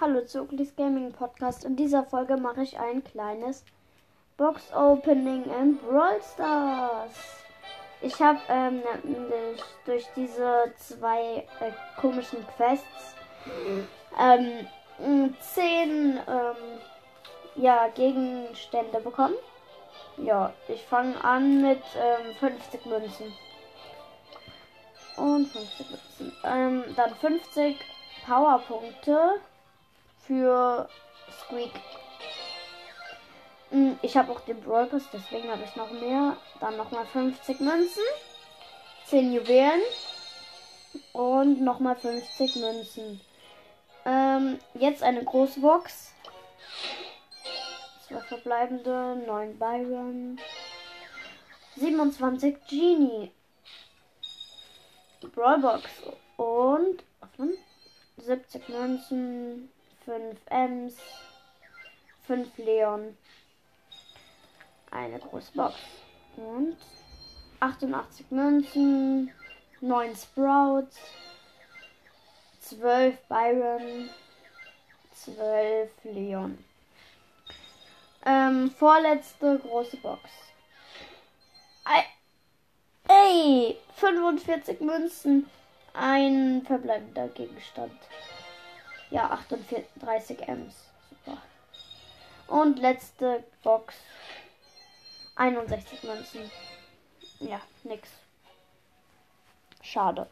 Hallo zu Ugly's Gaming Podcast. In dieser Folge mache ich ein kleines Box Opening in Brawl Stars. Ich habe ähm, durch diese zwei äh, komischen Quests ähm, zehn ähm, ja, Gegenstände bekommen. Ja, ich fange an mit ähm, 50 Münzen. Und 50 Münzen. Ähm, dann 50 Powerpunkte für Squeak. Hm, ich habe auch den Brawl Pass, deswegen habe ich noch mehr. Dann nochmal 50 Münzen, 10 Juwelen und nochmal 50 Münzen. Ähm, jetzt eine große Box. Zwei verbleibende, 9 Byron, 27 Genie. Brawlbox und öffnen. 70 Münzen, 5 Ms, 5 Leon, eine große Box und 88 Münzen, 9 Sprouts, 12 Byron, 12 Leon. Ähm, vorletzte große Box. Ey, 45 Münzen, ein verbleibender Gegenstand. Ja, 38 Ms. Super. Und letzte Box. 61 Münzen. Ja, nix. Schade.